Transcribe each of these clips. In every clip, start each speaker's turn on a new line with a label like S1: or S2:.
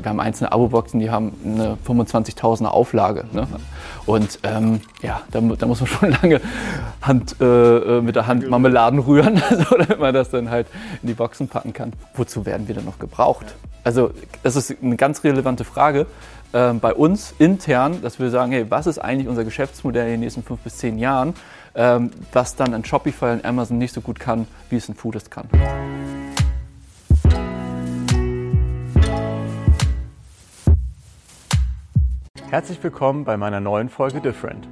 S1: Wir haben einzelne Abo-Boxen, die haben eine 25.000er Auflage. Ne? Und ähm, ja, da, da, muss man schon lange Hand, äh, äh mit der Hand Marmeladen rühren, so, damit man das dann halt in die Boxen packen kann. Wozu werden wir denn noch gebraucht? Also das ist eine ganz relevante Frage äh, bei uns intern, dass wir sagen, hey, was ist eigentlich unser Geschäftsmodell in den nächsten fünf bis zehn Jahren, ähm, was dann an Shopify und Amazon nicht so gut kann, wie es ein Foodist kann.
S2: Herzlich willkommen bei meiner neuen Folge Different.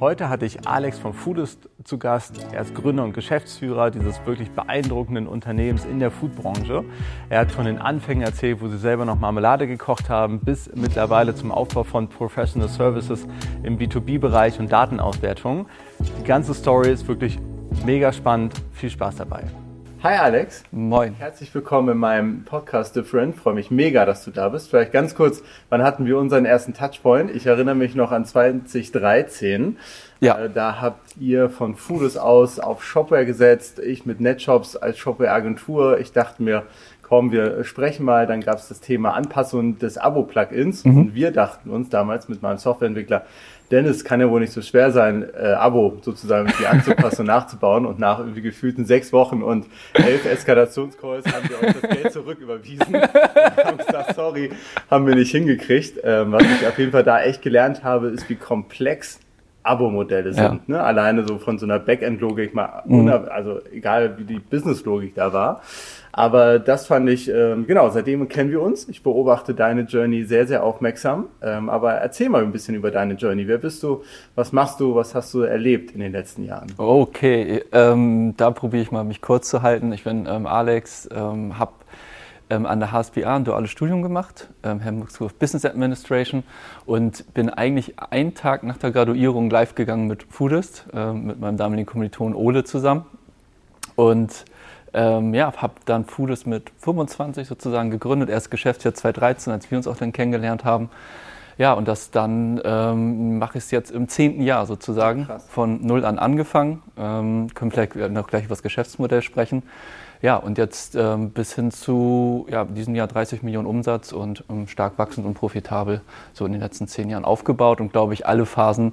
S2: Heute hatte ich Alex von Foodist zu Gast. Er ist Gründer und Geschäftsführer dieses wirklich beeindruckenden Unternehmens in der Foodbranche. Er hat von den Anfängen erzählt, wo sie selber noch Marmelade gekocht haben, bis mittlerweile zum Aufbau von Professional Services im B2B-Bereich und Datenauswertung. Die ganze Story ist wirklich mega spannend. Viel Spaß dabei. Hi Alex.
S1: Moin.
S2: Herzlich willkommen in meinem Podcast Different. Freue mich mega, dass du da bist. Vielleicht ganz kurz, wann hatten wir unseren ersten Touchpoint? Ich erinnere mich noch an 2013. Ja. Äh, da habt ihr von Foodus aus auf Shopware gesetzt. Ich mit NetShops als Shopware-Agentur. Ich dachte mir, komm, wir sprechen mal. Dann gab es das Thema Anpassung des Abo-Plugins. Mhm. Und wir dachten uns damals mit meinem Softwareentwickler, Dennis kann ja wohl nicht so schwer sein, äh, Abo sozusagen irgendwie anzupassen und nachzubauen. Und nach irgendwie gefühlten sechs Wochen und elf Eskalationscalls haben wir euch das Geld zurück überwiesen. und haben gesagt, sorry, haben wir nicht hingekriegt. Ähm, was ich auf jeden Fall da echt gelernt habe, ist, wie komplex Abo-Modelle sind. Ja. Ne? Alleine so von so einer Backend-Logik mal, mhm. also egal wie die Business-Logik da war. Aber das fand ich, ähm, genau, seitdem kennen wir uns. Ich beobachte deine Journey sehr, sehr aufmerksam. Ähm, aber erzähl mal ein bisschen über deine Journey. Wer bist du? Was machst du? Was hast du erlebt in den letzten Jahren?
S1: Okay, ähm, da probiere ich mal, mich kurz zu halten. Ich bin ähm, Alex, ähm, habe ähm, an der HSBA ein duales Studium gemacht, ähm, Hamburg School of Business Administration und bin eigentlich einen Tag nach der Graduierung live gegangen mit Foodist, ähm, mit meinem damaligen Kommiliton Ole zusammen. Und ähm, ja, habe dann Foodist mit 25 sozusagen gegründet, erst Geschäftsjahr 2013, als wir uns auch dann kennengelernt haben. Ja, und das dann ähm, mache ich es jetzt im zehnten Jahr sozusagen, Krass. von null an angefangen. Ähm, können vielleicht noch gleich über das Geschäftsmodell sprechen. Ja, und jetzt ähm, bis hin zu ja, diesem Jahr 30 Millionen Umsatz und ähm, stark wachsend und profitabel so in den letzten zehn Jahren aufgebaut und glaube ich alle Phasen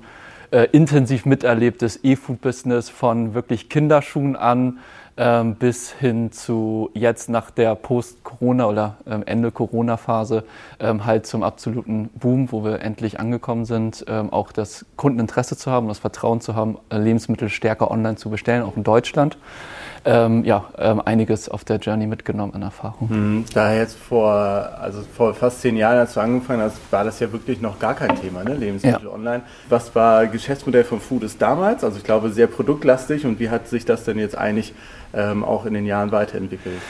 S1: äh, intensiv miterlebtes E-Food-Business von wirklich Kinderschuhen an ähm, bis hin zu jetzt nach der Post-Corona oder ähm, Ende Corona-Phase ähm, halt zum absoluten Boom, wo wir endlich angekommen sind, ähm, auch das Kundeninteresse zu haben, das Vertrauen zu haben, äh, Lebensmittel stärker online zu bestellen, auch in Deutschland ähm, ja, ähm, einiges auf der Journey mitgenommen an Erfahrung.
S2: Mhm. Da jetzt vor, also vor fast zehn Jahren, als du angefangen hast, war das ja wirklich noch gar kein Thema, ne? Lebensmittel ja. online. Was war Geschäftsmodell von Foodist damals? Also ich glaube sehr produktlastig und wie hat sich das denn jetzt eigentlich ähm, auch in den Jahren weiterentwickelt?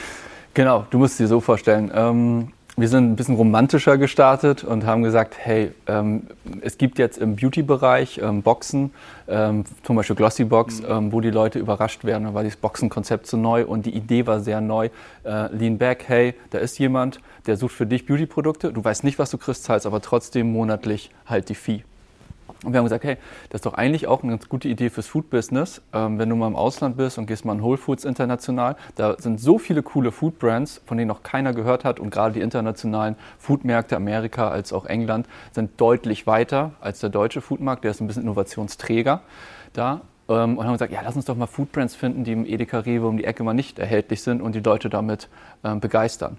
S1: Genau, du musst dir so vorstellen. Ähm, wir sind ein bisschen romantischer gestartet und haben gesagt, hey, ähm, es gibt jetzt im Beauty-Bereich ähm, Boxen, ähm, zum Beispiel Glossy Box, mhm. ähm, wo die Leute überrascht werden. Da war dieses Boxenkonzept so neu und die Idee war sehr neu. Äh, lean back, hey, da ist jemand, der sucht für dich Beauty-Produkte. Du weißt nicht, was du kriegst, zahlst aber trotzdem monatlich halt die Fee. Und wir haben gesagt, hey, das ist doch eigentlich auch eine ganz gute Idee fürs Food-Business. Ähm, wenn du mal im Ausland bist und gehst mal in Whole Foods international, da sind so viele coole Food-Brands, von denen noch keiner gehört hat. Und gerade die internationalen Foodmärkte, Amerika als auch England, sind deutlich weiter als der deutsche Foodmarkt. Der ist ein bisschen Innovationsträger da. Ähm, und haben gesagt, ja, lass uns doch mal Food-Brands finden, die im Edeka Rewe um die Ecke mal nicht erhältlich sind und die Leute damit ähm, begeistern.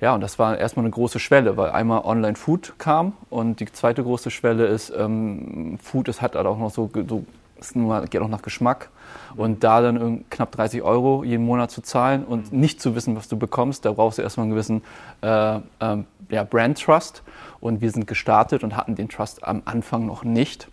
S1: Ja, und das war erstmal eine große Schwelle, weil einmal Online-Food kam und die zweite große Schwelle ist, ähm, Food, es hat halt auch noch so, so es geht auch nach Geschmack. Und da dann knapp 30 Euro jeden Monat zu zahlen und nicht zu wissen, was du bekommst, da brauchst du erstmal einen gewissen äh, äh, ja, Brand Trust. Und wir sind gestartet und hatten den Trust am Anfang noch nicht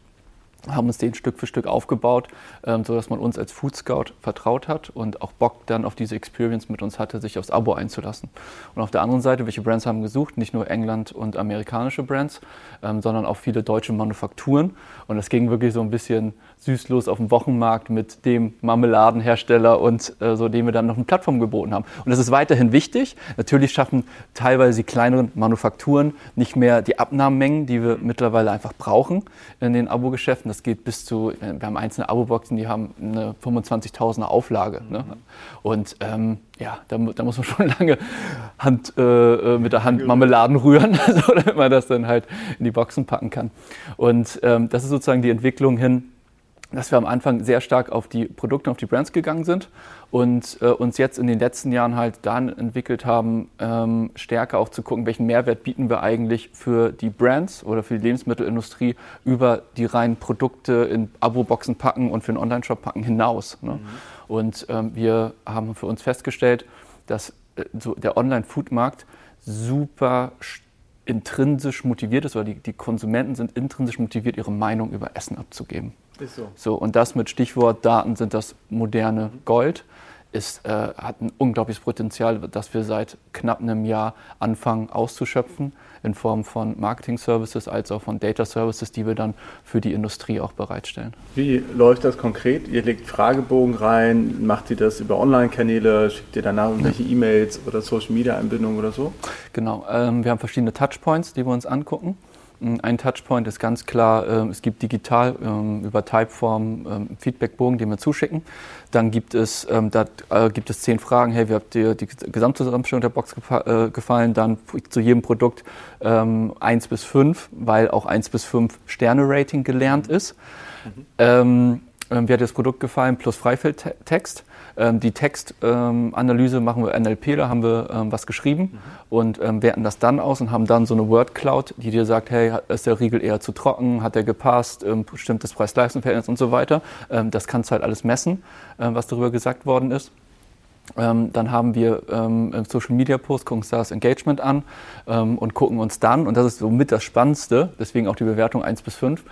S1: haben uns den Stück für Stück aufgebaut, ähm, sodass man uns als Food Scout vertraut hat und auch Bock dann auf diese Experience mit uns hatte, sich aufs Abo einzulassen. Und auf der anderen Seite, welche Brands haben gesucht? Nicht nur England und amerikanische Brands, ähm, sondern auch viele deutsche Manufakturen. Und es ging wirklich so ein bisschen süßlos auf dem Wochenmarkt mit dem Marmeladenhersteller und äh, so, dem wir dann noch eine Plattform geboten haben. Und das ist weiterhin wichtig. Natürlich schaffen teilweise die kleineren Manufakturen nicht mehr die Abnahmemengen, die wir mittlerweile einfach brauchen in den Abo-Geschäften das geht bis zu, äh, wir haben einzelne Abo-Boxen, die haben eine 25.000er Auflage. Ne? Mhm. Ne? Und ähm, ja, da, da, muss man schon lange Hand, äh, äh mit der Hand Marmeladen rühren, so, damit man das dann halt in die Boxen packen kann. Und ähm, das ist sozusagen die Entwicklung hin, dass wir am Anfang sehr stark auf die Produkte, auf die Brands gegangen sind und äh, uns jetzt in den letzten Jahren halt dann entwickelt haben, ähm, stärker auch zu gucken, welchen Mehrwert bieten wir eigentlich für die Brands oder für die Lebensmittelindustrie über die reinen Produkte in Abo-Boxen packen und für den Online-Shop packen hinaus. Ne? Mhm. Und ähm, wir haben für uns festgestellt, dass äh, so der Online-Food-Markt super intrinsisch motiviert ist oder die, die Konsumenten sind intrinsisch motiviert, ihre Meinung über Essen abzugeben. Ist so. so. Und das mit Stichwort Daten sind das moderne Gold. Ist, äh, hat ein unglaubliches Potenzial, das wir seit knapp einem Jahr anfangen auszuschöpfen, in Form von Marketing-Services als auch von Data-Services, die wir dann für die Industrie auch bereitstellen.
S2: Wie läuft das konkret? Ihr legt Fragebogen rein, macht ihr das über Online-Kanäle, schickt ihr danach irgendwelche ja. E-Mails oder Social-Media-Einbindungen oder so?
S1: Genau, ähm, wir haben verschiedene Touchpoints, die wir uns angucken. Ein Touchpoint ist ganz klar, ähm, es gibt digital ähm, über Typeform ähm, Feedbackbogen, den wir zuschicken. Dann gibt es, da äh, gibt es zehn Fragen. Hey, wie habt ihr die Gesamtzusammenstellung der Box äh, gefallen? Dann zu jedem Produkt eins bis fünf, weil auch eins bis fünf Sterne-Rating gelernt ist. Mhm. wie hat das Produkt gefallen? Plus Freifeldtext. Ähm, die Textanalyse ähm, machen wir NLP, da haben wir ähm, was geschrieben mhm. und ähm, werten das dann aus und haben dann so eine Word Cloud, die dir sagt, hey, ist der Riegel eher zu trocken, hat der gepasst, ähm, stimmt das Preis-Leistungs-Verhältnis und so weiter. Ähm, das kannst du halt alles messen, was darüber gesagt worden ist. Ähm, dann haben wir ähm, Social Media Post, gucken uns das Engagement an ähm, und gucken uns dann, und das ist somit das Spannendste, deswegen auch die Bewertung 1 bis 5,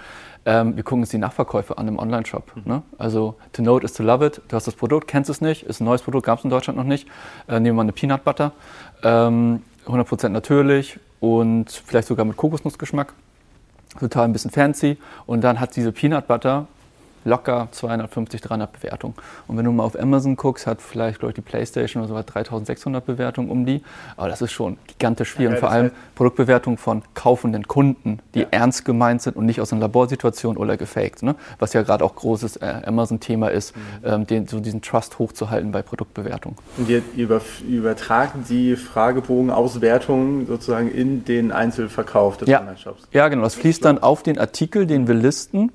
S1: ähm, wir gucken uns die Nachverkäufe an im Online-Shop. Mhm. Ne? Also to know it is to love it. Du hast das Produkt, kennst es nicht, ist ein neues Produkt, gab es in Deutschland noch nicht. Äh, nehmen wir mal eine Peanut Butter, ähm, 100% natürlich und vielleicht sogar mit Kokosnussgeschmack. Total ein bisschen fancy. Und dann hat diese Peanut Butter locker 250, 300 Bewertungen. Und wenn du mal auf Amazon guckst, hat vielleicht, glaube ich, die Playstation oder so was 3600 Bewertungen um die. Aber das ist schon gigantisch viel. Ja, und vor allem Produktbewertungen von kaufenden Kunden, die ja. ernst gemeint sind und nicht aus einer Laborsituation oder gefaked. Ne? Was ja gerade auch großes äh, Amazon-Thema ist, mhm. ähm, den, so diesen Trust hochzuhalten bei Produktbewertungen.
S2: Und ihr über, übertragen die Fragebogenauswertungen sozusagen in den Einzelverkauf des
S1: ja. Online-Shops? Ja, genau. Das fließt dann auf den Artikel, den wir listen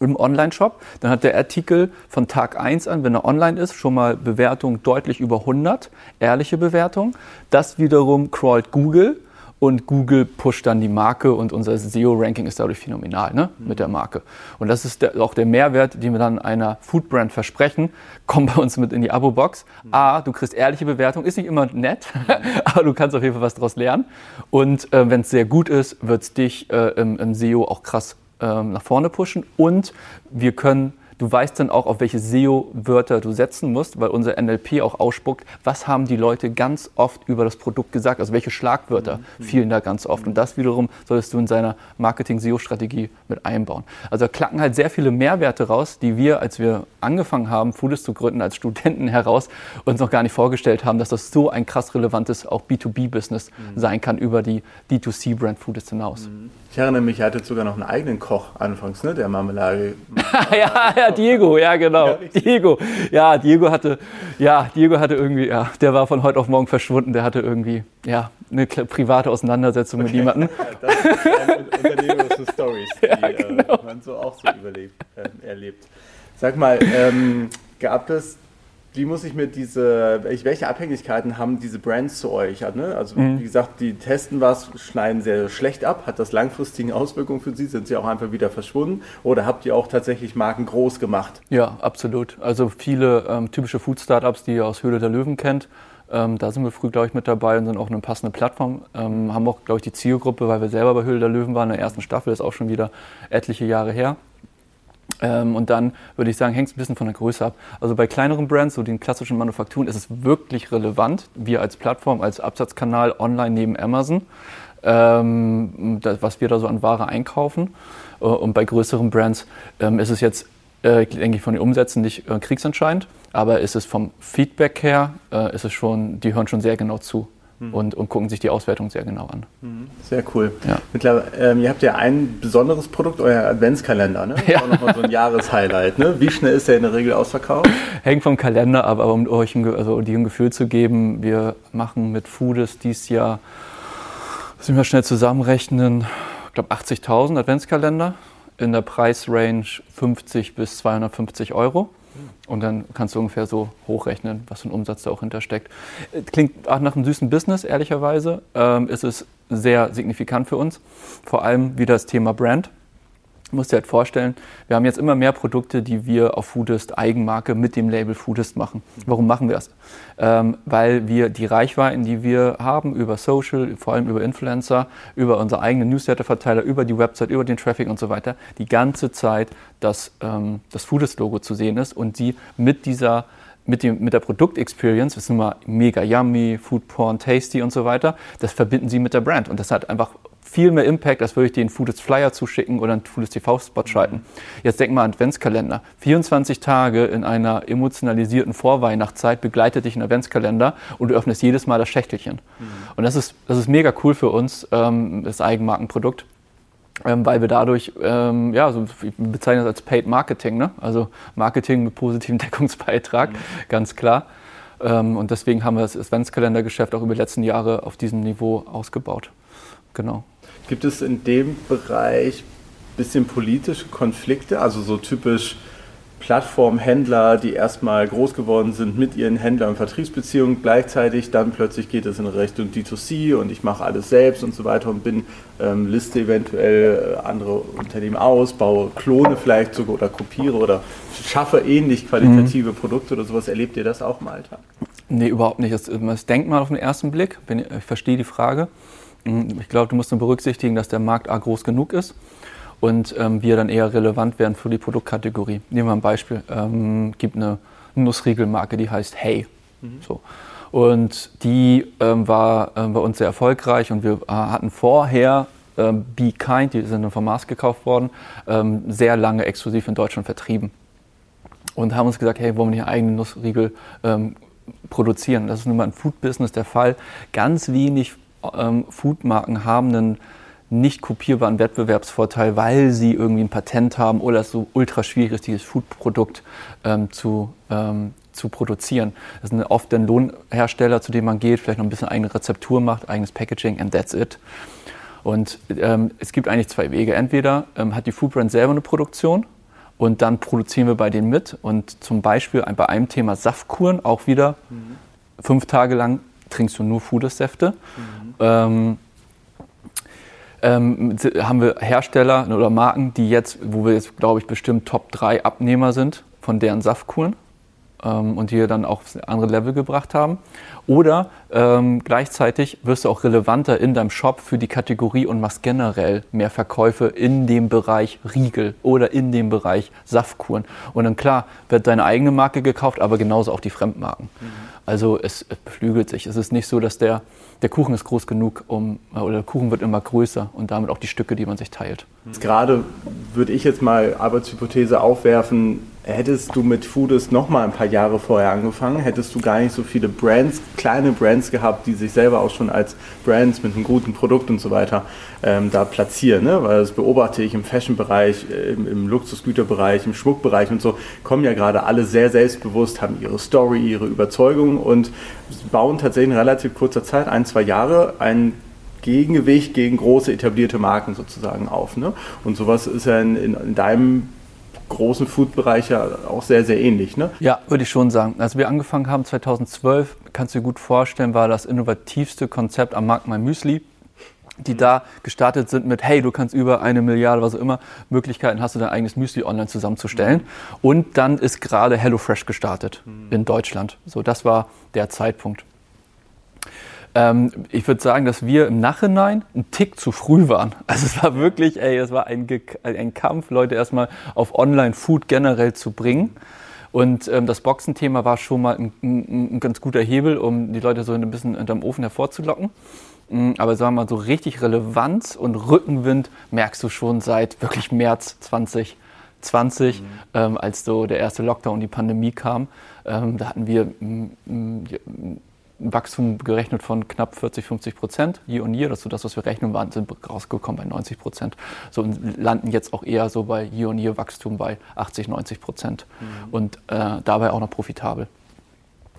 S1: im Online-Shop. Dann hat der Artikel von Tag 1 an, wenn er online ist, schon mal Bewertungen deutlich über 100, ehrliche Bewertungen. Das wiederum crawlt Google und Google pusht dann die Marke und unser SEO-Ranking ist dadurch phänomenal ne, mhm. mit der Marke. Und das ist der, auch der Mehrwert, den wir dann einer Foodbrand versprechen. Kommt bei uns mit in die Abo-Box. Mhm. A, du kriegst ehrliche Bewertung, ist nicht immer nett, aber du kannst auf jeden Fall was daraus lernen. Und äh, wenn es sehr gut ist, wird es dich äh, im, im SEO auch krass ähm, nach vorne pushen und wir können Du weißt dann auch, auf welche SEO-Wörter du setzen musst, weil unser NLP auch ausspuckt, was haben die Leute ganz oft über das Produkt gesagt, also welche Schlagwörter mhm. fielen da ganz oft. Und das wiederum solltest du in seiner Marketing-SEO-Strategie mit einbauen. Also da klacken halt sehr viele Mehrwerte raus, die wir, als wir angefangen haben, Foodist zu gründen, als Studenten heraus, uns noch gar nicht vorgestellt haben, dass das so ein krass relevantes auch B2B-Business mhm. sein kann über die D2C-Brand Foodist hinaus. Mhm.
S2: Ich erinnere mich, er hatte sogar noch einen eigenen Koch anfangs, ne, der Marmelade.
S1: ja, ja, Diego, ja, genau. Ja, Diego. Ja, Diego hatte, ja, Diego hatte irgendwie, ja, der war von heute auf morgen verschwunden, der hatte irgendwie, ja, eine private Auseinandersetzung okay. mit jemandem. das ist ein
S2: Stories, die ja, äh, genau. äh, man so auch so überlebt, äh, erlebt. Sag mal, ähm, gab es wie muss ich mir diese, welche Abhängigkeiten haben diese Brands zu euch? Ne? Also mhm. wie gesagt, die testen was, schneiden sehr schlecht ab. Hat das langfristige Auswirkungen für sie? Sind sie auch einfach wieder verschwunden? Oder habt ihr auch tatsächlich Marken groß gemacht?
S1: Ja, absolut. Also viele ähm, typische Food-Startups, die ihr aus Höhle der Löwen kennt, ähm, da sind wir früh, glaube ich, mit dabei und sind auch eine passende Plattform. Ähm, haben auch, glaube ich, die Zielgruppe, weil wir selber bei Höhle der Löwen waren in der ersten Staffel, ist auch schon wieder etliche Jahre her. Ähm, und dann würde ich sagen, hängt es ein bisschen von der Größe ab. Also bei kleineren Brands, so den klassischen Manufakturen, ist es wirklich relevant, wir als Plattform, als Absatzkanal online neben Amazon, ähm, das, was wir da so an Ware einkaufen. Äh, und bei größeren Brands ähm, ist es jetzt, äh, denke ich, von den Umsätzen nicht äh, kriegsentscheidend, aber ist es vom Feedback her, äh, ist es schon, die hören schon sehr genau zu mhm. und, und gucken sich die Auswertung sehr genau an.
S2: Mhm. Sehr cool. Ja. Mittlerweile, ähm, ihr habt ja ein besonderes Produkt, euer Adventskalender. Ne? Das ja. ist auch nochmal so ein Jahreshighlight. Ne? Wie schnell ist der in der Regel ausverkauft?
S1: Hängt vom Kalender ab, aber um euch ein, also dir ein Gefühl zu geben, wir machen mit Foodis dieses Jahr, müssen wir schnell zusammenrechnen, ich glaube 80.000 Adventskalender in der Preisrange 50 bis 250 Euro. Und dann kannst du ungefähr so hochrechnen, was für ein Umsatz da auch hintersteckt. Klingt auch nach einem süßen Business, ehrlicherweise. Ähm, ist es sehr signifikant für uns. Vor allem wieder das Thema Brand. Musst dir halt vorstellen, wir haben jetzt immer mehr Produkte, die wir auf Foodist Eigenmarke mit dem Label Foodist machen. Warum machen wir das? Ähm, weil wir die Reichweiten, die wir haben über Social, vor allem über Influencer, über unsere eigenen Newsletter-Verteiler, über die Website, über den Traffic und so weiter, die ganze Zeit das, ähm, das Foodist-Logo zu sehen ist und sie mit dieser mit, dem, mit der Produktexperience, das ist immer mega yummy, Food Porn, tasty und so weiter, das verbinden sie mit der Brand. Und das hat einfach viel mehr Impact, als würde ich den Foodist Flyer zuschicken oder einen Foodist TV-Spot schalten. Jetzt denk mal an Adventskalender. 24 Tage in einer emotionalisierten Vorweihnachtszeit begleitet dich ein Adventskalender und du öffnest jedes Mal das Schächtelchen. Mhm. Und das ist, das ist mega cool für uns, ähm, das Eigenmarkenprodukt. Ähm, weil wir dadurch, ähm, ja, so, ich bezeichne das als Paid Marketing, ne? also Marketing mit positivem Deckungsbeitrag, mhm. ganz klar. Ähm, und deswegen haben wir das Adventskalendergeschäft auch über die letzten Jahre auf diesem Niveau ausgebaut. Genau.
S2: Gibt es in dem Bereich ein bisschen politische Konflikte, also so typisch Plattformhändler, die erstmal groß geworden sind mit ihren Händlern und Vertriebsbeziehungen, gleichzeitig dann plötzlich geht es in Richtung D2C und ich mache alles selbst und so weiter und bin, ähm, liste eventuell äh, andere Unternehmen aus, baue Klone vielleicht sogar oder kopiere oder schaffe ähnlich qualitative mhm. Produkte oder sowas. Erlebt ihr das auch im Alltag?
S1: Nee, überhaupt nicht. Das, das denkt man auf den ersten Blick. Ich verstehe die Frage. Mhm, ich glaube, du musst nur berücksichtigen, dass der Markt A groß genug ist und ähm, wir dann eher relevant werden für die Produktkategorie. Nehmen wir ein Beispiel. Ähm, gibt eine Nussriegelmarke, die heißt Hey. Mhm. So. Und die ähm, war äh, bei uns sehr erfolgreich und wir äh, hatten vorher ähm, Be Kind, die sind von Mars gekauft worden, ähm, sehr lange exklusiv in Deutschland vertrieben. Und haben uns gesagt, hey, wollen wir nicht eigene Nussriegel ähm, produzieren? Das ist nun mal im Food-Business der Fall. Ganz wenig ähm, Foodmarken haben einen nicht kopierbaren Wettbewerbsvorteil, weil sie irgendwie ein Patent haben oder es so ultra schwierig ist, dieses Foodprodukt ähm, zu, ähm, zu produzieren. Das sind oft dann Lohnhersteller, zu denen man geht, vielleicht noch ein bisschen eigene Rezeptur macht, eigenes Packaging and that's it. Und ähm, es gibt eigentlich zwei Wege. Entweder ähm, hat die Foodbrand selber eine Produktion und dann produzieren wir bei denen mit und zum Beispiel bei einem Thema Saftkuren auch wieder mhm. fünf Tage lang trinkst du nur Fooders-Säfte. Mhm. Ähm, ähm, haben wir Hersteller oder Marken, die jetzt, wo wir jetzt, glaube ich, bestimmt Top 3 Abnehmer sind von deren Saftkuren ähm, und die dann auch auf andere Level gebracht haben. Oder ähm, gleichzeitig wirst du auch relevanter in deinem Shop für die Kategorie und machst generell mehr Verkäufe in dem Bereich Riegel oder in dem Bereich Saftkuren. Und dann klar wird deine eigene Marke gekauft, aber genauso auch die Fremdmarken. Mhm. Also es, es beflügelt sich. Es ist nicht so, dass der, der Kuchen ist groß genug, um, oder der Kuchen wird immer größer und damit auch die Stücke, die man sich teilt.
S2: Gerade würde ich jetzt mal Arbeitshypothese aufwerfen, hättest du mit Foodist noch mal ein paar Jahre vorher angefangen, hättest du gar nicht so viele Brands, kleine Brands gehabt, die sich selber auch schon als Brands mit einem guten Produkt und so weiter ähm, da platzieren. Ne? Weil das beobachte ich im Fashion-Bereich, äh, im, im Luxusgüterbereich, im Schmuckbereich und so, kommen ja gerade alle sehr selbstbewusst, haben ihre Story, ihre Überzeugung und bauen tatsächlich in relativ kurzer Zeit, ein, zwei Jahre, ein Gegengewicht gegen große etablierte Marken sozusagen auf. Ne? Und sowas ist ja in, in, in deinem großen Food-Bereich ja auch sehr, sehr ähnlich. Ne?
S1: Ja, würde ich schon sagen. Als wir angefangen haben 2012, kannst du dir gut vorstellen, war das innovativste Konzept am Markt mein Müsli die da gestartet sind mit, hey, du kannst über eine Milliarde, was auch immer, Möglichkeiten hast du dein eigenes Müsli online zusammenzustellen. Mhm. Und dann ist gerade HelloFresh gestartet mhm. in Deutschland. So, das war der Zeitpunkt. Ähm, ich würde sagen, dass wir im Nachhinein ein Tick zu früh waren. Also es war wirklich, ey, es war ein, ein Kampf, Leute erstmal auf Online-Food generell zu bringen. Und ähm, das Boxenthema war schon mal ein, ein, ein, ganz guter Hebel, um die Leute so ein bisschen hinterm Ofen hervorzulocken. Mm, aber sagen wir mal so richtig Relevanz und Rückenwind merkst du schon seit wirklich März 2020, mhm. ähm, als so der erste Lockdown und die Pandemie kam. Ähm, da hatten wir mm, mm, Wachstum gerechnet von knapp 40, 50 Prozent year on year. Das ist so das, was wir rechnen waren, sind rausgekommen bei 90 Prozent. So und landen jetzt auch eher so bei year on year Wachstum bei 80, 90 Prozent. Mhm. Und äh, dabei auch noch profitabel.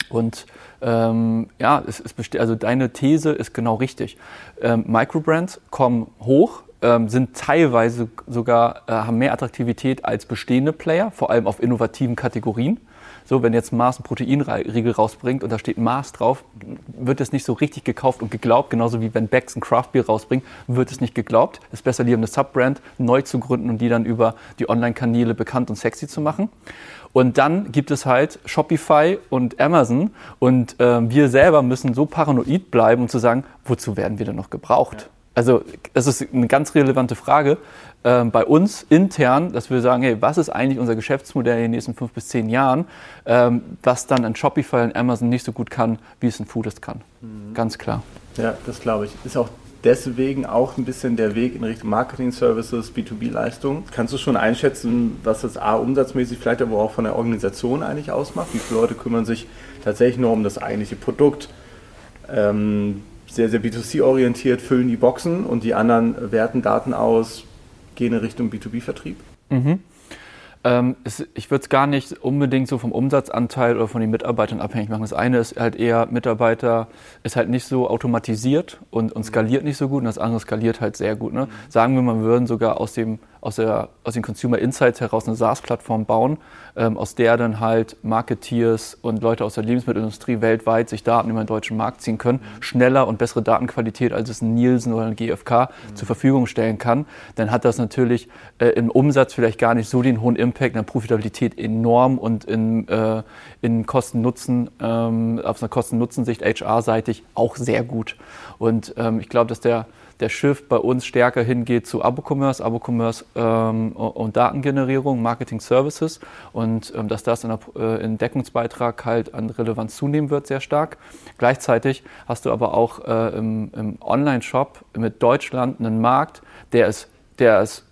S1: Und ähm, ja, es, es also deine These ist genau richtig. Ähm, Microbrands kommen hoch, ähm, sind teilweise sogar, äh, haben mehr Attraktivität als bestehende Player, vor allem auf innovativen Kategorien. So, wenn jetzt Mars ein Proteinriegel rausbringt und da steht Mars drauf, wird es nicht so richtig gekauft und geglaubt. Genauso wie wenn Becks ein Craftbeer rausbringt, wird es nicht geglaubt. Es ist besser, lieber eine Subbrand neu zu gründen und die dann über die Online-Kanäle bekannt und sexy zu machen. Und dann gibt es halt Shopify und Amazon und äh, wir selber müssen so paranoid bleiben, um zu sagen, wozu werden wir denn noch gebraucht? Ja. Also das ist eine ganz relevante Frage äh, bei uns intern, dass wir sagen, hey, was ist eigentlich unser Geschäftsmodell in den nächsten fünf bis zehn Jahren, ähm, was dann ein Shopify und Amazon nicht so gut kann, wie es ein Foodist kann. Mhm. Ganz klar.
S2: Ja, das glaube ich. Ist auch deswegen auch ein bisschen der Weg in Richtung Marketing Services, B2B-Leistung. Kannst du schon einschätzen, was das A umsatzmäßig vielleicht aber auch von der Organisation eigentlich ausmacht? Wie viele Leute kümmern sich tatsächlich nur um das eigentliche Produkt? Ähm, sehr, sehr B2C-orientiert, füllen die Boxen und die anderen werten Daten aus, gehen in Richtung B2B-Vertrieb?
S1: Mhm. Ähm, es, ich würde es gar nicht unbedingt so vom Umsatzanteil oder von den Mitarbeitern abhängig machen. Das eine ist halt eher, Mitarbeiter ist halt nicht so automatisiert und, und skaliert nicht so gut und das andere skaliert halt sehr gut. Ne? Sagen wir mal, wir würden sogar aus dem aus, der, aus den Consumer Insights heraus eine SaaS-Plattform bauen, ähm, aus der dann halt Marketeers und Leute aus der Lebensmittelindustrie weltweit sich Daten über den deutschen Markt ziehen können, mhm. schneller und bessere Datenqualität, als es ein Nielsen oder ein GfK mhm. zur Verfügung stellen kann, dann hat das natürlich äh, im Umsatz vielleicht gar nicht so den hohen Impact, in der Profitabilität enorm und in, äh, in Kosten-Nutzen, ähm, auf einer Kosten-Nutzen-Sicht HR-seitig auch sehr gut. Und ähm, ich glaube, dass der der Shift bei uns stärker hingeht zu Abo-Commerce, Abo-Commerce ähm, und Datengenerierung, Marketing Services und ähm, dass das in, der, äh, in Deckungsbeitrag halt an Relevanz zunehmen wird, sehr stark. Gleichzeitig hast du aber auch äh, im, im Online-Shop mit Deutschland einen Markt, der ist, der ist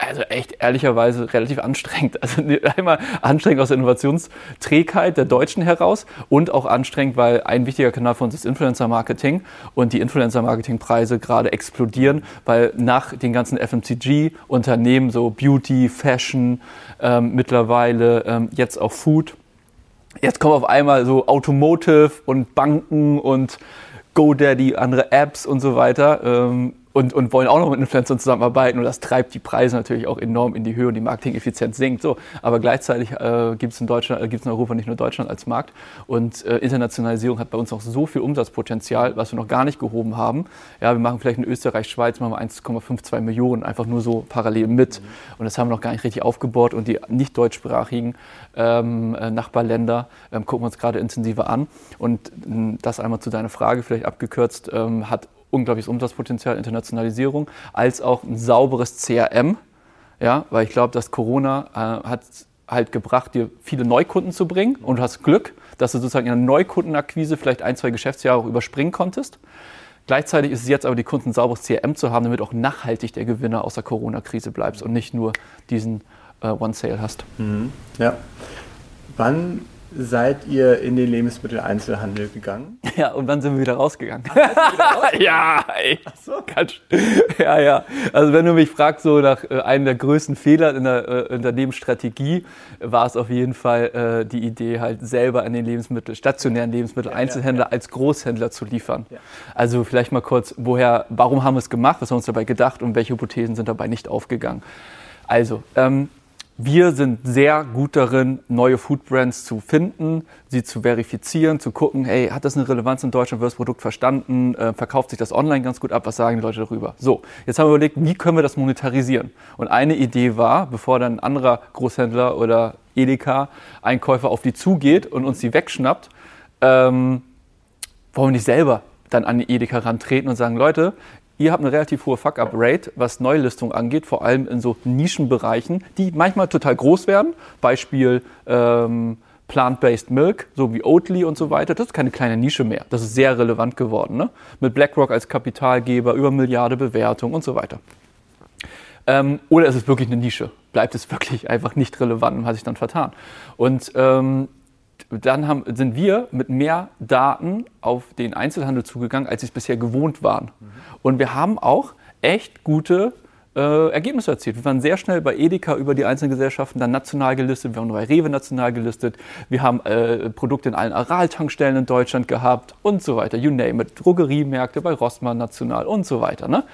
S1: also echt ehrlicherweise relativ anstrengend. Also einmal anstrengend aus der Innovationsträgheit der Deutschen heraus und auch anstrengend, weil ein wichtiger Kanal für uns ist Influencer-Marketing und die Influencer-Marketing-Preise gerade explodieren, weil nach den ganzen FMCG-Unternehmen, so Beauty, Fashion, ähm, mittlerweile ähm, jetzt auch Food, jetzt kommen auf einmal so Automotive und Banken und GoDaddy, andere Apps und so weiter. Ähm, und, und wollen auch noch mit Influencern zusammenarbeiten. Und das treibt die Preise natürlich auch enorm in die Höhe und die Marketing-Effizienz sinkt. So, aber gleichzeitig äh, gibt es in Deutschland, äh, gibt es in Europa nicht nur Deutschland als Markt. Und äh, Internationalisierung hat bei uns noch so viel Umsatzpotenzial, was wir noch gar nicht gehoben haben. Ja, wir machen vielleicht in Österreich, Schweiz machen wir 1,52 Millionen einfach nur so parallel mit. Und das haben wir noch gar nicht richtig aufgebaut und die nicht deutschsprachigen ähm, äh, Nachbarländer ähm, gucken wir uns gerade intensiver an. Und das einmal zu deiner Frage vielleicht abgekürzt ähm, hat unglaubliches Umsatzpotenzial, Internationalisierung, als auch ein sauberes CRM. Ja, weil ich glaube, dass Corona äh, hat halt gebracht, dir viele Neukunden zu bringen und du hast Glück, dass du sozusagen in der Neukundenakquise vielleicht ein, zwei Geschäftsjahre auch überspringen konntest. Gleichzeitig ist es jetzt aber die Kunden sauberes CRM zu haben, damit auch nachhaltig der Gewinner aus der Corona-Krise bleibst und nicht nur diesen äh, One-Sale hast.
S2: Mhm. Ja. Wann seid ihr in den Lebensmitteleinzelhandel gegangen?
S1: Ja, und wann sind wir wieder rausgegangen? Ach, wieder rausgegangen? ja, ey. Ach so. Ganz, ja, ja. Also wenn du mich fragst, so nach äh, einem der größten Fehler in der äh, Unternehmensstrategie, war es auf jeden Fall äh, die Idee, halt selber an den Lebensmittel, stationären Lebensmitteleinzelhändler ja, ja, ja. als Großhändler zu liefern. Also vielleicht mal kurz, woher, warum haben wir es gemacht, was haben wir uns dabei gedacht und welche Hypothesen sind dabei nicht aufgegangen? Also, ähm, wir sind sehr gut darin, neue Foodbrands zu finden, sie zu verifizieren, zu gucken, hey, hat das eine Relevanz in Deutschland, wird das Produkt verstanden, äh, verkauft sich das online ganz gut ab, was sagen die Leute darüber? So, jetzt haben wir überlegt, wie können wir das monetarisieren? Und eine Idee war, bevor dann ein anderer Großhändler oder Edeka-Einkäufer auf die zugeht und uns die wegschnappt, ähm, wollen wir nicht selber dann an die Edeka rantreten und sagen, Leute, Ihr habt eine relativ hohe Fuck-up-Rate, was Neulistungen angeht, vor allem in so Nischenbereichen, die manchmal total groß werden. Beispiel ähm, Plant-Based Milk, so wie Oatly und so weiter. Das ist keine kleine Nische mehr. Das ist sehr relevant geworden. Ne? Mit BlackRock als Kapitalgeber, über Milliarde Bewertung und so weiter. Ähm, oder ist es wirklich eine Nische? Bleibt es wirklich einfach nicht relevant und hat sich dann vertan? Und ähm, dann haben, sind wir mit mehr Daten auf den Einzelhandel zugegangen, als sie es bisher gewohnt waren. Mhm. Und wir haben auch echt gute äh, Ergebnisse erzielt. Wir waren sehr schnell bei Edeka über die einzelnen Gesellschaften dann national gelistet. Wir haben bei Rewe national gelistet. Wir haben äh, Produkte in allen Aral-Tankstellen in Deutschland gehabt und so weiter. You name it. Drogeriemärkte bei Rossmann national und so weiter. Ne?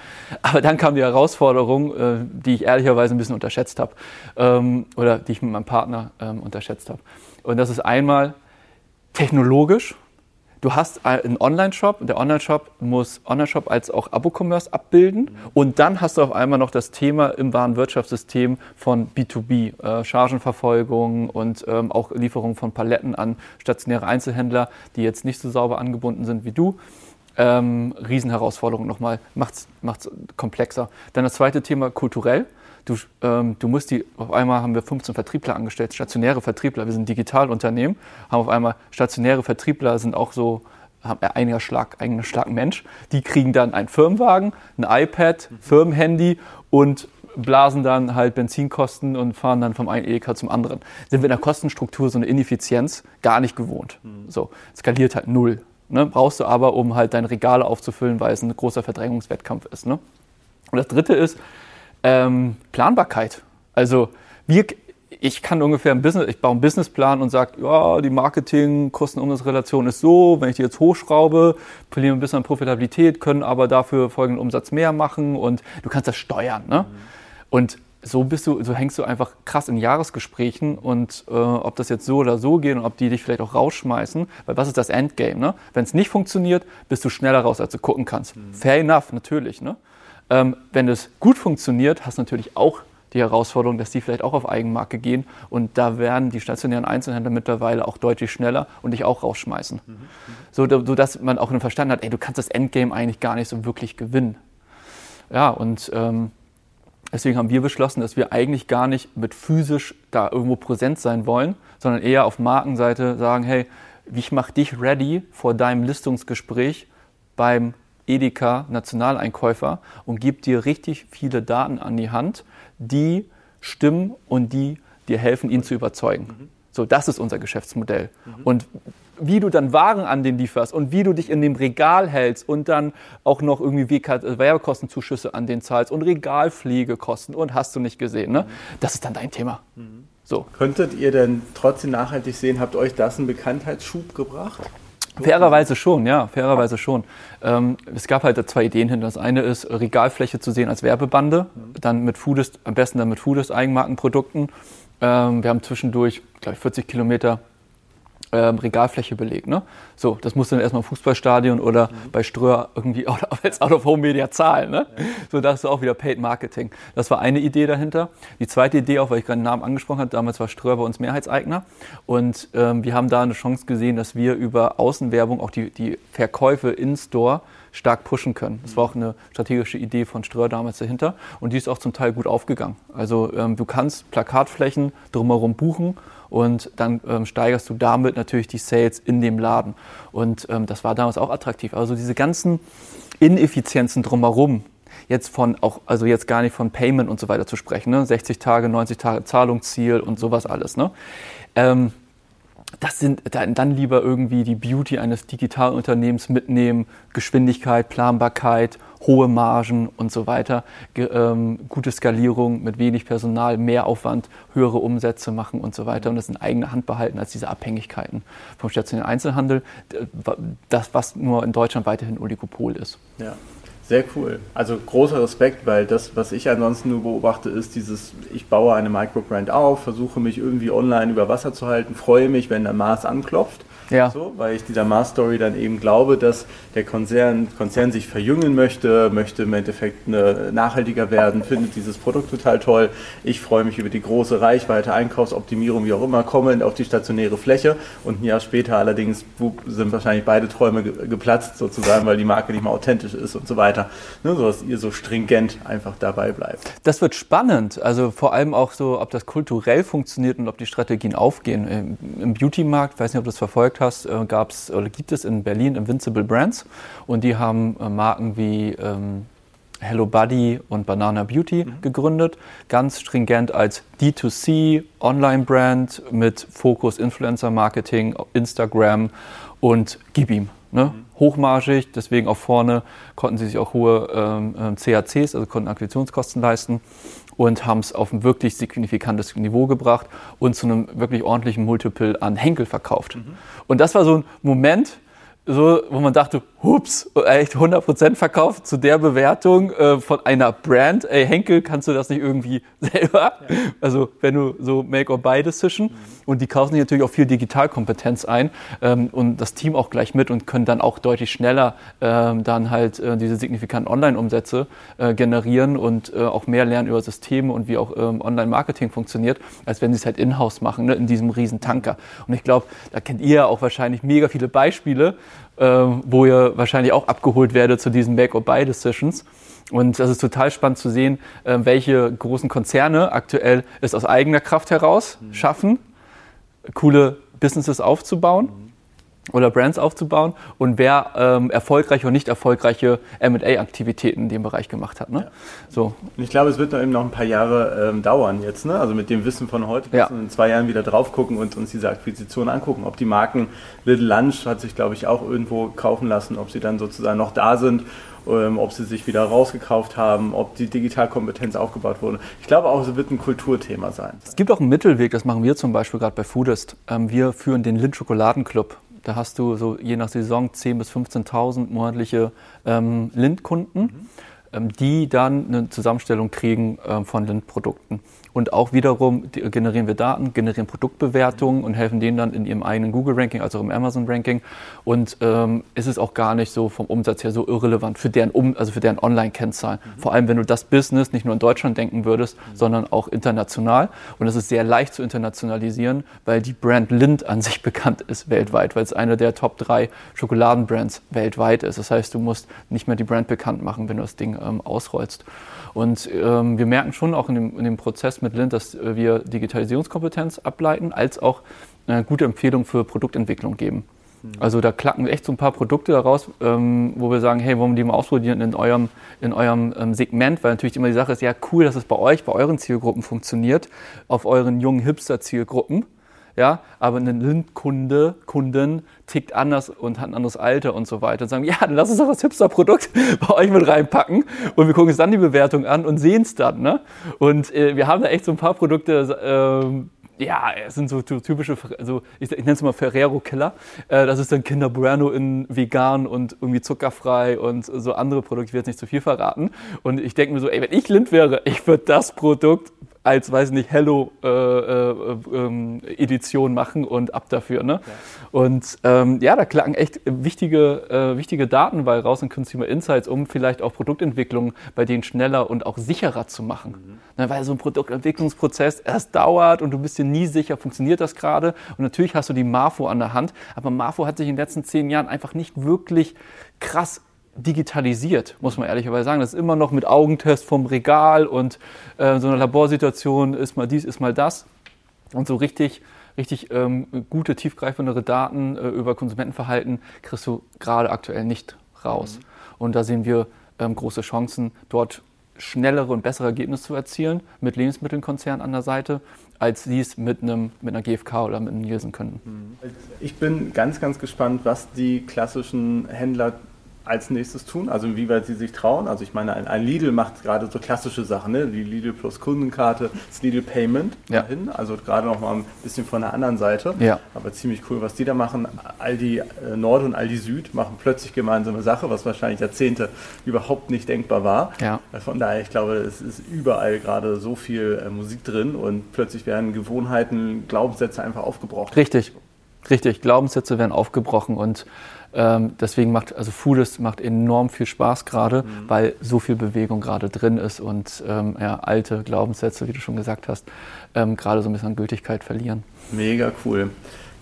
S1: Aber dann kam die Herausforderung, äh, die ich ehrlicherweise ein bisschen unterschätzt habe ähm, oder die ich mit meinem Partner ähm, unterschätzt habe. Und das ist einmal technologisch du hast einen Online-Shop der Online-Shop muss Online-Shop als auch Abo-Commerce abbilden und dann hast du auf einmal noch das Thema im Warenwirtschaftssystem von B2B, äh, Chargenverfolgung und ähm, auch Lieferung von Paletten an stationäre Einzelhändler, die jetzt nicht so sauber angebunden sind wie du. Ähm, Riesenherausforderung nochmal, macht es komplexer. Dann das zweite Thema kulturell. Du, ähm, du musst die, auf einmal haben wir 15 Vertriebler angestellt, stationäre Vertriebler. Wir sind ein Digitalunternehmen, haben auf einmal stationäre Vertriebler, sind auch so, haben einiger Schlag, eigener Schlag Mensch. Die kriegen dann einen Firmenwagen, ein iPad, mhm. Firmenhandy und blasen dann halt Benzinkosten und fahren dann vom einen Edeka zum anderen. Sind wir in der Kostenstruktur so eine Ineffizienz gar nicht gewohnt. Mhm. So, skaliert halt null. Ne? Brauchst du aber, um halt deine Regale aufzufüllen, weil es ein großer Verdrängungswettkampf ist. Ne? Und das dritte ist, ähm, Planbarkeit. Also wir, ich kann ungefähr ein Business, ich baue einen Businessplan und sage, ja, die Marketing-Kosten-Umsatz-Relation ist so, wenn ich die jetzt hochschraube, verlieren wir ein bisschen an Profitabilität, können aber dafür folgenden Umsatz mehr machen und du kannst das steuern. Ne? Mhm. Und so bist du, so hängst du einfach krass in Jahresgesprächen und äh, ob das jetzt so oder so geht und ob die dich vielleicht auch rausschmeißen, weil was ist das Endgame? Ne? Wenn es nicht funktioniert, bist du schneller raus, als du gucken kannst. Mhm. Fair enough, natürlich. Ne? Ähm, wenn es gut funktioniert, hast du natürlich auch die Herausforderung, dass die vielleicht auch auf Eigenmarke gehen. Und da werden die stationären Einzelhändler mittlerweile auch deutlich schneller und dich auch rausschmeißen. Mhm. So, dass man auch verstanden hat, ey, du kannst das Endgame eigentlich gar nicht so wirklich gewinnen. Ja, und ähm, deswegen haben wir beschlossen, dass wir eigentlich gar nicht mit physisch da irgendwo präsent sein wollen, sondern eher auf Markenseite sagen, hey, ich mache dich ready vor deinem Listungsgespräch beim Edeka Nationaleinkäufer und gibt dir richtig viele Daten an die Hand, die stimmen und die dir helfen, ihn zu überzeugen. Mhm. So, das ist unser Geschäftsmodell. Mhm. Und wie du dann Waren an den lieferst und wie du dich in dem Regal hältst und dann auch noch irgendwie Werbekostenzuschüsse an den zahlst und Regalpflegekosten und hast du nicht gesehen, ne? Das ist dann dein Thema.
S2: Mhm. So. Könntet ihr denn trotzdem nachhaltig sehen, habt euch das einen Bekanntheitsschub gebracht?
S1: Fairerweise schon, ja, fairerweise schon. Ähm, es gab halt zwei Ideen hinter. Das eine ist, Regalfläche zu sehen als Werbebande, dann mit Foodist, am besten dann mit Foodist Eigenmarkenprodukten. Ähm, wir haben zwischendurch, glaube ich, 40 Kilometer ähm, Regalfläche belegt. Ne? So, das musst du dann erstmal im Fußballstadion oder mhm. bei Ströer irgendwie als Out-of-Home-Media zahlen. Ne? Ja. So, da hast du auch wieder Paid Marketing. Das war eine Idee dahinter. Die zweite Idee, auch weil ich gerade den Namen angesprochen habe, damals war Ströer bei uns Mehrheitseigner. Und ähm, wir haben da eine Chance gesehen, dass wir über Außenwerbung auch die, die Verkäufe in-Store stark pushen können. Das war auch eine strategische Idee von Ströer damals dahinter und die ist auch zum Teil gut aufgegangen. Also ähm, du kannst Plakatflächen drumherum buchen und dann ähm, steigerst du damit natürlich die Sales in dem Laden. Und ähm, das war damals auch attraktiv. Also diese ganzen Ineffizienzen drumherum, jetzt von auch, also jetzt gar nicht von Payment und so weiter zu sprechen, ne? 60 Tage, 90 Tage Zahlungsziel und sowas alles. Ne? Ähm, das sind dann lieber irgendwie die Beauty eines Digitalunternehmens mitnehmen, Geschwindigkeit, Planbarkeit, hohe Margen und so weiter, ähm, gute Skalierung mit wenig Personal, mehr Aufwand, höhere Umsätze machen und so weiter und das in eigener Hand behalten als diese Abhängigkeiten vom stationären Einzelhandel, das was nur in Deutschland weiterhin Oligopol ist.
S2: Ja. Sehr cool. Also großer Respekt, weil das, was ich ansonsten nur beobachte, ist dieses, ich baue eine Microbrand auf, versuche mich irgendwie online über Wasser zu halten, freue mich, wenn der Mars anklopft ja. So, weil ich dieser Mars-Story dann eben glaube, dass der Konzern, Konzern sich verjüngen möchte, möchte im Endeffekt eine, nachhaltiger werden, findet dieses Produkt total toll. Ich freue mich über die große Reichweite, Einkaufsoptimierung, wie auch immer, komme auf die stationäre Fläche und ein Jahr später allerdings sind wahrscheinlich beide Träume geplatzt sozusagen, weil die Marke nicht mehr authentisch ist und so weiter. Ne, so dass ihr so stringent einfach dabei bleibt.
S1: Das wird spannend, also vor allem auch so, ob das kulturell funktioniert und ob die Strategien aufgehen. Im Beauty-Markt, weiß nicht, ob du das verfolgt hast, äh, gab's, oder gibt es in Berlin Invincible Brands und die haben äh, Marken wie ähm, Hello Buddy und Banana Beauty mhm. gegründet. Ganz stringent als D2C Online-Brand mit Fokus Influencer-Marketing, Instagram und gib ihm. Ne? Mhm. Hochmargig, deswegen auch vorne konnten sie sich auch hohe ähm, ähm CACs, also konnten Akquisitionskosten leisten und haben es auf ein wirklich signifikantes Niveau gebracht und zu einem wirklich ordentlichen Multiple an Henkel verkauft. Mhm. Und das war so ein Moment, so, wo man dachte, hups, echt 100% verkauft zu der Bewertung äh, von einer Brand. Ey, Henkel, kannst du das nicht irgendwie selber? Ja. Also, wenn du so Make-or-Buy-Decision. Mhm. Und die kaufen sich natürlich auch viel Digitalkompetenz ein ähm, und das Team auch gleich mit und können dann auch deutlich schneller ähm, dann halt äh, diese signifikanten Online-Umsätze äh, generieren und äh, auch mehr lernen über Systeme und wie auch ähm, Online-Marketing funktioniert, als wenn sie es halt in-house machen, ne, in diesem riesen Tanker. Und ich glaube, da kennt ihr ja auch wahrscheinlich mega viele Beispiele, wo ihr wahrscheinlich auch abgeholt werdet zu diesen Make-or-Buy-Decisions. Und das ist total spannend zu sehen, äh, welche großen Konzerne aktuell es aus eigener Kraft heraus mhm. schaffen, coole Businesses aufzubauen. Oder Brands aufzubauen und wer ähm, erfolgreiche und nicht erfolgreiche M&A-Aktivitäten in dem Bereich gemacht hat. Ne? Ja.
S2: So. Und ich glaube, es wird noch eben noch ein paar Jahre ähm, dauern jetzt. Ne? Also mit dem Wissen von heute, ja. in zwei Jahren wieder drauf gucken und uns diese Akquisition angucken. Ob die Marken Little Lunch hat sich, glaube ich, auch irgendwo kaufen lassen, ob sie dann sozusagen noch da sind ähm, ob sie sich wieder rausgekauft haben, ob die Digitalkompetenz aufgebaut wurde. Ich glaube auch, es wird ein Kulturthema sein.
S1: Es gibt auch einen Mittelweg, das machen wir zum Beispiel gerade bei Foodist. Ähm, wir führen den Lind Schokoladenclub. Da hast du so je nach Saison 10.000 bis 15.000 monatliche ähm, Lind-Kunden, mhm. ähm, die dann eine Zusammenstellung kriegen ähm, von Lind-Produkten. Und auch wiederum generieren wir Daten, generieren Produktbewertungen und helfen denen dann in ihrem eigenen Google-Ranking, also im Amazon-Ranking. Und ähm, ist es auch gar nicht so vom Umsatz her so irrelevant für deren, um, also für deren Online-Kennzahlen. Mhm. Vor allem, wenn du das Business nicht nur in Deutschland denken würdest, mhm. sondern auch international. Und es ist sehr leicht zu internationalisieren, weil die Brand Lind an sich bekannt ist weltweit, weil es eine der Top 3 Schokoladenbrands weltweit ist. Das heißt, du musst nicht mehr die Brand bekannt machen, wenn du das Ding ähm, ausrollst. Und ähm, wir merken schon auch in dem, in dem Prozess mit Lind, dass äh, wir Digitalisierungskompetenz ableiten, als auch eine gute Empfehlung für Produktentwicklung geben. Mhm. Also da klacken echt so ein paar Produkte daraus, ähm, wo wir sagen, hey, wollen wir die mal ausprobieren in eurem, in eurem ähm, Segment, weil natürlich immer die Sache ist, ja cool, dass es bei euch, bei euren Zielgruppen funktioniert, auf euren jungen Hipster-Zielgruppen ja, aber ein Lindkunde, Kunden tickt anders und hat ein anderes Alter und so weiter und sagen, ja, dann lass uns doch das Hipster-Produkt bei euch mit reinpacken und wir gucken uns dann die Bewertung an und sehen es dann. Ne? Und äh, wir haben da echt so ein paar Produkte, äh, ja, es sind so typische, also ich, ich nenne es mal Ferrero-Killer. Äh, das ist dann Kinder Bueno in vegan und irgendwie zuckerfrei und so andere Produkte. Ich will jetzt nicht zu viel verraten. Und ich denke mir so, ey, wenn ich Lind wäre, ich würde das Produkt als, weiß nicht, Hello-Edition äh, äh, machen und ab dafür. Ne? Ja. Und ähm, ja, da klagen echt wichtige, äh, wichtige Daten bei raus in Consumer Insights, um vielleicht auch Produktentwicklung bei denen schneller und auch sicherer zu machen. Mhm. Ne, weil so ein Produktentwicklungsprozess erst dauert und du bist dir nie sicher, funktioniert das gerade. Und natürlich hast du die Marfo an der Hand, aber Marfo hat sich in den letzten zehn Jahren einfach nicht wirklich krass digitalisiert, muss man ehrlicherweise sagen. Das ist immer noch mit Augentest vom Regal und äh, so eine Laborsituation ist mal dies, ist mal das. Und so richtig, richtig ähm, gute, tiefgreifendere Daten äh, über Konsumentenverhalten kriegst du gerade aktuell nicht raus. Mhm. Und da sehen wir ähm, große Chancen, dort schnellere und bessere Ergebnisse zu erzielen mit Lebensmittelkonzernen an der Seite, als sie es mit, einem, mit einer GfK oder mit einem Nielsen können.
S2: Mhm. Ich bin ganz, ganz gespannt, was die klassischen Händler als nächstes tun? Also inwieweit sie sich trauen? Also ich meine, ein, ein Lidl macht gerade so klassische Sachen, ne? die Lidl plus Kundenkarte, das Lidl Payment ja. dahin, also gerade noch mal ein bisschen von der anderen Seite. Ja. Aber ziemlich cool, was die da machen. Aldi äh, Nord und Aldi Süd machen plötzlich gemeinsame Sache, was wahrscheinlich Jahrzehnte überhaupt nicht denkbar war. Ja. Äh, von daher, ich glaube, es ist überall gerade so viel äh, Musik drin und plötzlich werden Gewohnheiten, Glaubenssätze einfach aufgebrochen.
S1: Richtig, richtig. Glaubenssätze werden aufgebrochen und ähm, deswegen macht, also Foodist macht enorm viel Spaß gerade, mhm. weil so viel Bewegung gerade drin ist und ähm, ja, alte Glaubenssätze, wie du schon gesagt hast, ähm, gerade so ein bisschen an Gültigkeit verlieren.
S2: Mega cool.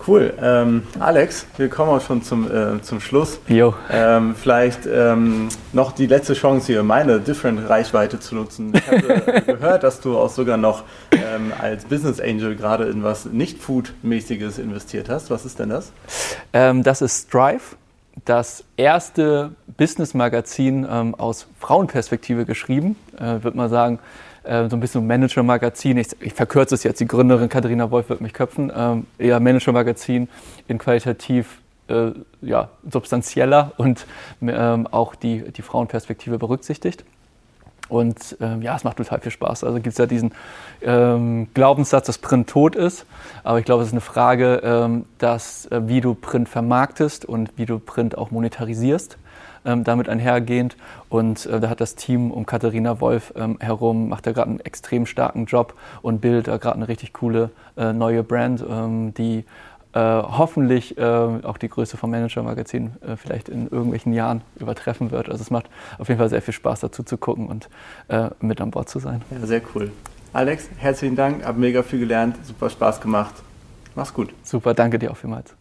S2: Cool. Ähm, Alex, wir kommen auch schon zum, äh, zum Schluss. Jo. Ähm, vielleicht ähm, noch die letzte Chance hier, meine Different-Reichweite zu nutzen. Ich habe gehört, dass du auch sogar noch ähm, als Business Angel gerade in was Nicht-Food-mäßiges investiert hast. Was ist denn das?
S1: Ähm, das ist Strive. das erste Business-Magazin ähm, aus Frauenperspektive geschrieben. Äh, würde mal sagen, äh, so ein bisschen Manager-Magazin. Ich, ich, verkürze es jetzt, die Gründerin Katharina Wolf wird mich köpfen. Ähm, eher Manager-Magazin in qualitativ äh, ja, substanzieller und ähm, auch die, die Frauenperspektive berücksichtigt. Und ähm, ja, es macht total viel Spaß. Also gibt es ja diesen ähm, Glaubenssatz, dass Print tot ist. Aber ich glaube, es ist eine Frage, ähm, dass, äh, wie du Print vermarktest und wie du Print auch monetarisierst, ähm, damit einhergehend. Und äh, da hat das Team um Katharina Wolf ähm, herum, macht da gerade einen extrem starken Job und bildet da gerade eine richtig coole äh, neue Brand, ähm, die äh, hoffentlich äh, auch die Größe vom Manager-Magazin äh, vielleicht in irgendwelchen Jahren übertreffen wird. Also es macht auf jeden Fall sehr viel Spaß dazu zu gucken und äh, mit an Bord zu sein.
S2: Ja, sehr cool. Alex, herzlichen Dank, habe mega viel gelernt, super Spaß gemacht. Mach's gut.
S1: Super, danke dir auch vielmals.